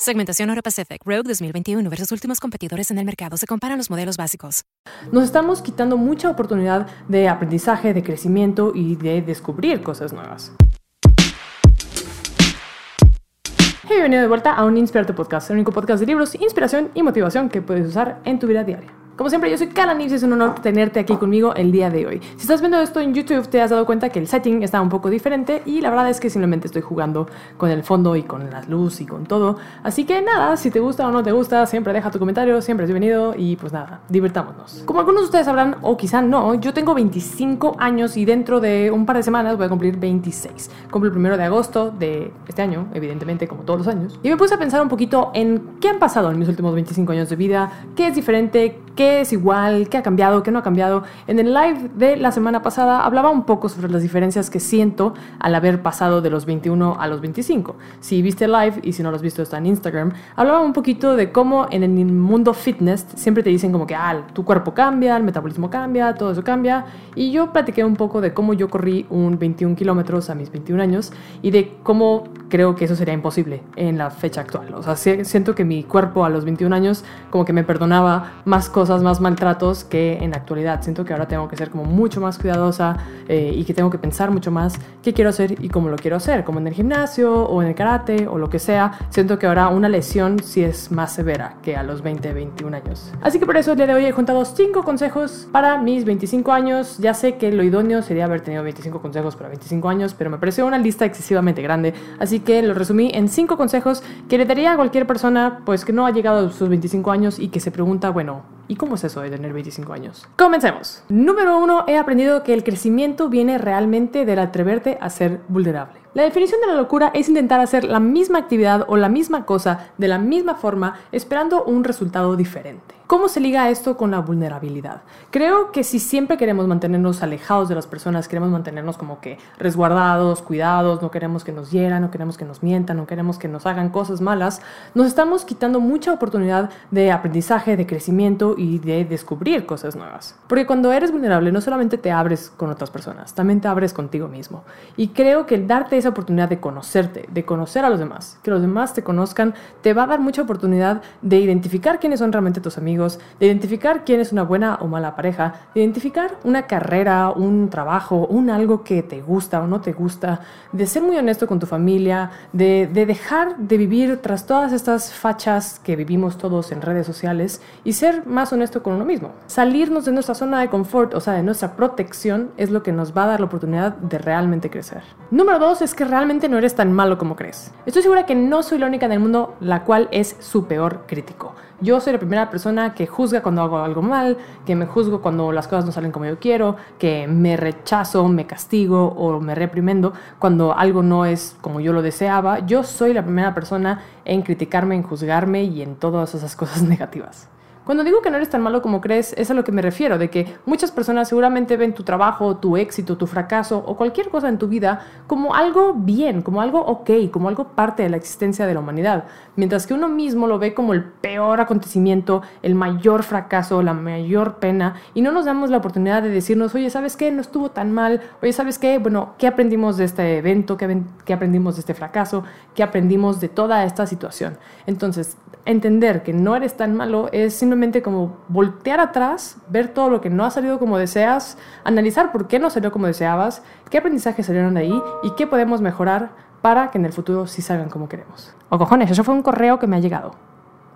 Segmentación Euro Pacific Rogue 2021 versus últimos competidores en el mercado. Se comparan los modelos básicos. Nos estamos quitando mucha oportunidad de aprendizaje, de crecimiento y de descubrir cosas nuevas. Hey, bienvenido de vuelta a un Inspirarte Podcast, el único podcast de libros, inspiración y motivación que puedes usar en tu vida diaria. Como siempre, yo soy Kalanix y es un honor tenerte aquí conmigo el día de hoy. Si estás viendo esto en YouTube, te has dado cuenta que el setting está un poco diferente y la verdad es que simplemente estoy jugando con el fondo y con la luz y con todo. Así que nada, si te gusta o no te gusta, siempre deja tu comentario, siempre es bienvenido y pues nada, divertámonos. Como algunos de ustedes sabrán, o quizá no, yo tengo 25 años y dentro de un par de semanas voy a cumplir 26. Cumplo el primero de agosto de este año, evidentemente, como todos los años. Y me puse a pensar un poquito en qué han pasado en mis últimos 25 años de vida, qué es diferente, qué es igual, qué ha cambiado, qué no ha cambiado. En el live de la semana pasada hablaba un poco sobre las diferencias que siento al haber pasado de los 21 a los 25. Si viste el live y si no lo has visto está en Instagram, hablaba un poquito de cómo en el mundo fitness siempre te dicen como que ah, tu cuerpo cambia, el metabolismo cambia, todo eso cambia. Y yo platiqué un poco de cómo yo corrí un 21 kilómetros a mis 21 años y de cómo creo que eso sería imposible en la fecha actual. O sea, siento que mi cuerpo a los 21 años como que me perdonaba más cosas más maltratos que en la actualidad. Siento que ahora tengo que ser como mucho más cuidadosa eh, y que tengo que pensar mucho más qué quiero hacer y cómo lo quiero hacer, como en el gimnasio o en el karate o lo que sea. Siento que ahora una lesión sí es más severa que a los 20, 21 años. Así que por eso el día de hoy he juntado 5 consejos para mis 25 años. Ya sé que lo idóneo sería haber tenido 25 consejos para 25 años, pero me pareció una lista excesivamente grande. Así que lo resumí en 5 consejos que le daría a cualquier persona pues que no ha llegado a sus 25 años y que se pregunta, bueno, ¿Y cómo es eso de tener 25 años? Comencemos. Número uno, he aprendido que el crecimiento viene realmente del atreverte a ser vulnerable. La definición de la locura es intentar hacer la misma actividad o la misma cosa de la misma forma esperando un resultado diferente. ¿Cómo se liga esto con la vulnerabilidad? Creo que si siempre queremos mantenernos alejados de las personas, queremos mantenernos como que resguardados, cuidados, no queremos que nos hieran, no queremos que nos mientan, no queremos que nos hagan cosas malas, nos estamos quitando mucha oportunidad de aprendizaje, de crecimiento y de descubrir cosas nuevas. Porque cuando eres vulnerable no solamente te abres con otras personas, también te abres contigo mismo. Y creo que el darte esa oportunidad de conocerte, de conocer a los demás, que los demás te conozcan, te va a dar mucha oportunidad de identificar quiénes son realmente tus amigos, de identificar quién es una buena o mala pareja, de identificar una carrera, un trabajo, un algo que te gusta o no te gusta, de ser muy honesto con tu familia, de, de dejar de vivir tras todas estas fachas que vivimos todos en redes sociales y ser más honesto con uno mismo. Salirnos de nuestra zona de confort, o sea, de nuestra protección, es lo que nos va a dar la oportunidad de realmente crecer. Número dos es que realmente no eres tan malo como crees. Estoy segura que no soy la única en el mundo la cual es su peor crítico. Yo soy la primera persona que juzga cuando hago algo mal, que me juzgo cuando las cosas no salen como yo quiero, que me rechazo, me castigo o me reprimendo cuando algo no es como yo lo deseaba. Yo soy la primera persona en criticarme, en juzgarme y en todas esas cosas negativas. Cuando digo que no eres tan malo como crees, es a lo que me refiero, de que muchas personas seguramente ven tu trabajo, tu éxito, tu fracaso o cualquier cosa en tu vida como algo bien, como algo ok, como algo parte de la existencia de la humanidad, mientras que uno mismo lo ve como el peor acontecimiento, el mayor fracaso, la mayor pena, y no nos damos la oportunidad de decirnos, oye, ¿sabes qué? No estuvo tan mal, oye, ¿sabes qué? Bueno, ¿qué aprendimos de este evento? ¿Qué, qué aprendimos de este fracaso? ¿Qué aprendimos de toda esta situación? Entonces, entender que no eres tan malo es simplemente como voltear atrás, ver todo lo que no ha salido como deseas, analizar por qué no salió como deseabas, qué aprendizajes salieron de ahí y qué podemos mejorar para que en el futuro sí salgan como queremos. O cojones, eso fue un correo que me ha llegado.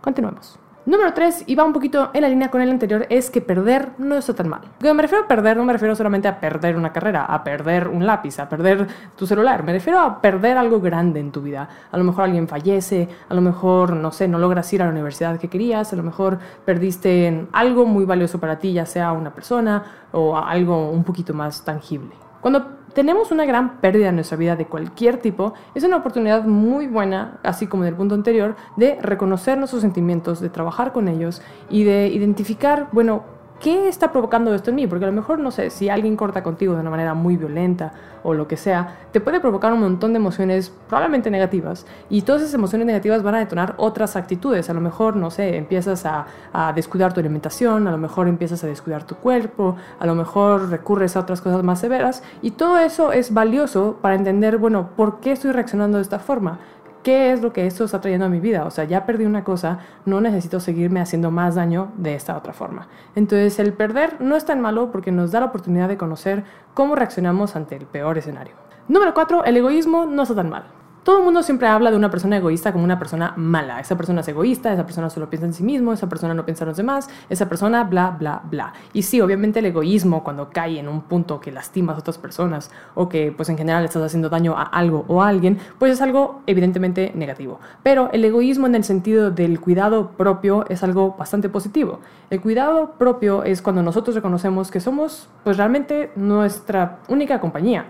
Continuemos. Número 3, y va un poquito en la línea con el anterior, es que perder no está tan mal. Cuando me refiero a perder, no me refiero solamente a perder una carrera, a perder un lápiz, a perder tu celular. Me refiero a perder algo grande en tu vida. A lo mejor alguien fallece, a lo mejor, no sé, no logras ir a la universidad que querías, a lo mejor perdiste algo muy valioso para ti, ya sea una persona o algo un poquito más tangible. Cuando tenemos una gran pérdida en nuestra vida de cualquier tipo, es una oportunidad muy buena, así como en el punto anterior, de reconocer nuestros sentimientos, de trabajar con ellos y de identificar, bueno, ¿qué está provocando esto en mí? Porque a lo mejor, no sé, si alguien corta contigo de una manera muy violenta o lo que sea, te puede provocar un montón de emociones probablemente negativas y todas esas emociones negativas van a detonar otras actitudes. A lo mejor, no sé, empiezas a, a descuidar tu alimentación, a lo mejor empiezas a descuidar tu cuerpo, a lo mejor recurres a otras cosas más severas y todo eso es valioso para entender, bueno, ¿por qué estoy reaccionando de esta forma? ¿Qué es lo que esto está trayendo a mi vida? O sea, ya perdí una cosa, no necesito seguirme haciendo más daño de esta otra forma. Entonces, el perder no es tan malo porque nos da la oportunidad de conocer cómo reaccionamos ante el peor escenario. Número 4. El egoísmo no está tan mal. Todo el mundo siempre habla de una persona egoísta como una persona mala. Esa persona es egoísta, esa persona solo piensa en sí mismo, esa persona no piensa en los demás, esa persona bla, bla, bla. Y sí, obviamente el egoísmo cuando cae en un punto que lastimas a otras personas o que pues en general estás haciendo daño a algo o a alguien, pues es algo evidentemente negativo. Pero el egoísmo en el sentido del cuidado propio es algo bastante positivo. El cuidado propio es cuando nosotros reconocemos que somos pues realmente nuestra única compañía.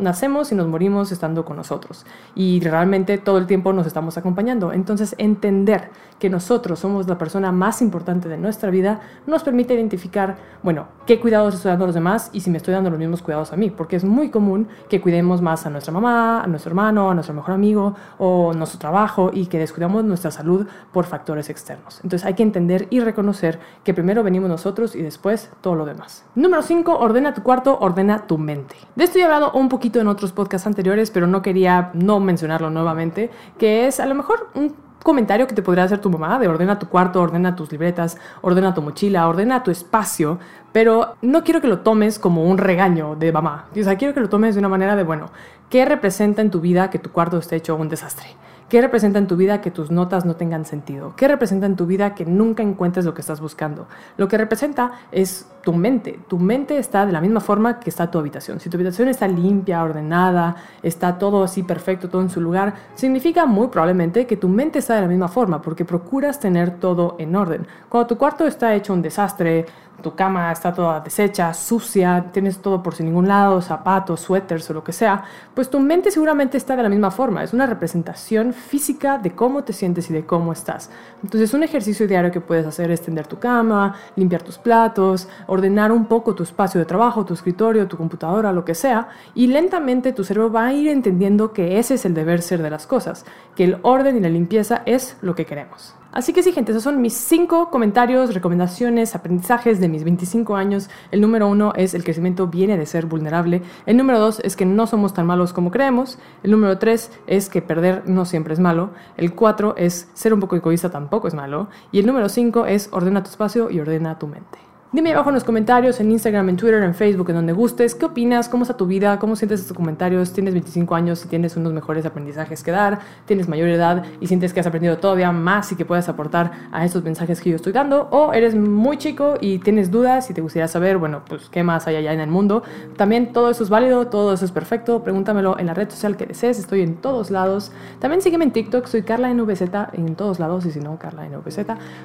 Nacemos y nos morimos estando con nosotros. Realmente todo el tiempo nos estamos acompañando. Entonces, entender que nosotros somos la persona más importante de nuestra vida nos permite identificar, bueno, qué cuidados estoy dando a los demás y si me estoy dando los mismos cuidados a mí. Porque es muy común que cuidemos más a nuestra mamá, a nuestro hermano, a nuestro mejor amigo o nuestro trabajo y que descuidamos nuestra salud por factores externos. Entonces, hay que entender y reconocer que primero venimos nosotros y después todo lo demás. Número 5. Ordena tu cuarto, ordena tu mente. De esto he hablado un poquito en otros podcasts anteriores, pero no quería no mencionarlo nuevamente, que es a lo mejor un comentario que te podría hacer tu mamá de ordena tu cuarto, ordena tus libretas, ordena tu mochila, ordena tu espacio, pero no quiero que lo tomes como un regaño de mamá. O quiero que lo tomes de una manera de, bueno, ¿qué representa en tu vida que tu cuarto esté hecho un desastre? ¿Qué representa en tu vida que tus notas no tengan sentido? ¿Qué representa en tu vida que nunca encuentres lo que estás buscando? Lo que representa es tu mente. Tu mente está de la misma forma que está tu habitación. Si tu habitación está limpia, ordenada, está todo así perfecto, todo en su lugar, significa muy probablemente que tu mente está de la misma forma porque procuras tener todo en orden. Cuando tu cuarto está hecho un desastre, tu cama está toda deshecha, sucia, tienes todo por sin ningún lado, zapatos, suéteres o lo que sea, pues tu mente seguramente está de la misma forma. Es una representación física de cómo te sientes y de cómo estás. Entonces un ejercicio diario que puedes hacer es tender tu cama, limpiar tus platos, ordenar un poco tu espacio de trabajo, tu escritorio, tu computadora, lo que sea, y lentamente tu cerebro va a ir entendiendo que ese es el deber ser de las cosas, que el orden y la limpieza es lo que queremos. Así que sí, gente, esos son mis cinco comentarios, recomendaciones, aprendizajes de mis 25 años. El número uno es el crecimiento viene de ser vulnerable. El número dos es que no somos tan malos como creemos. El número tres es que perder no siempre es malo. El cuatro es ser un poco egoísta tampoco es malo. Y el número cinco es ordena tu espacio y ordena tu mente. Dime abajo en los comentarios, en Instagram, en Twitter, en Facebook, en donde gustes, qué opinas, cómo está tu vida, cómo sientes estos comentarios, tienes 25 años y tienes unos mejores aprendizajes que dar, tienes mayor edad y sientes que has aprendido todavía más y que puedes aportar a estos mensajes que yo estoy dando, o eres muy chico y tienes dudas y te gustaría saber, bueno, pues qué más hay allá en el mundo. También todo eso es válido, todo eso es perfecto, pregúntamelo en la red social que desees, estoy en todos lados. También sígueme en TikTok, soy Carla NVZ en todos lados y si no, Carla NVZ.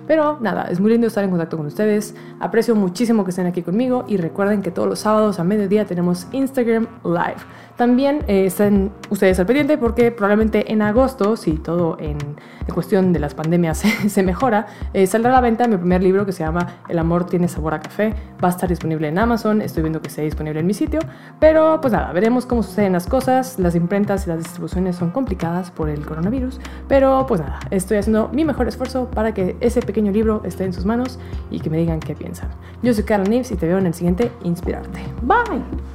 Pero nada, es muy lindo estar en contacto con ustedes, aprecio muchísimo que estén aquí conmigo y recuerden que todos los sábados a mediodía tenemos Instagram Live. También eh, estén ustedes al pendiente porque probablemente en agosto, si todo en, en cuestión de las pandemias se, mejora, eh, saldrá a la venta mi primer libro que se llama El amor tiene sabor a café. Va a estar disponible en Amazon, estoy viendo que esté disponible en mi sitio, pero pues nada, veremos cómo suceden las cosas. Las imprentas y las distribuciones son complicadas por el coronavirus, pero pues nada, estoy haciendo mi mejor esfuerzo para que ese pequeño libro esté en sus manos y que me digan qué piensan. Yo soy Carla Nives y te veo en el siguiente Inspirarte. Bye.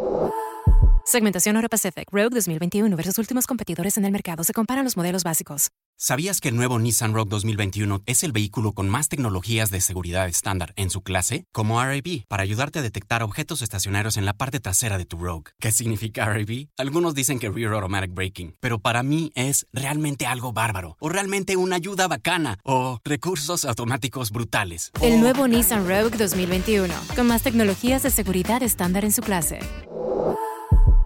Segmentación Euro Pacific Rogue 2021 versus últimos competidores en el mercado. Se comparan los modelos básicos. ¿Sabías que el nuevo Nissan Rogue 2021 es el vehículo con más tecnologías de seguridad estándar en su clase? Como RAB, para ayudarte a detectar objetos estacionarios en la parte trasera de tu Rogue. ¿Qué significa RAB? Algunos dicen que Rear Automatic Braking, pero para mí es realmente algo bárbaro, o realmente una ayuda bacana, o recursos automáticos brutales. El nuevo Nissan Rogue 2021, con más tecnologías de seguridad estándar en su clase.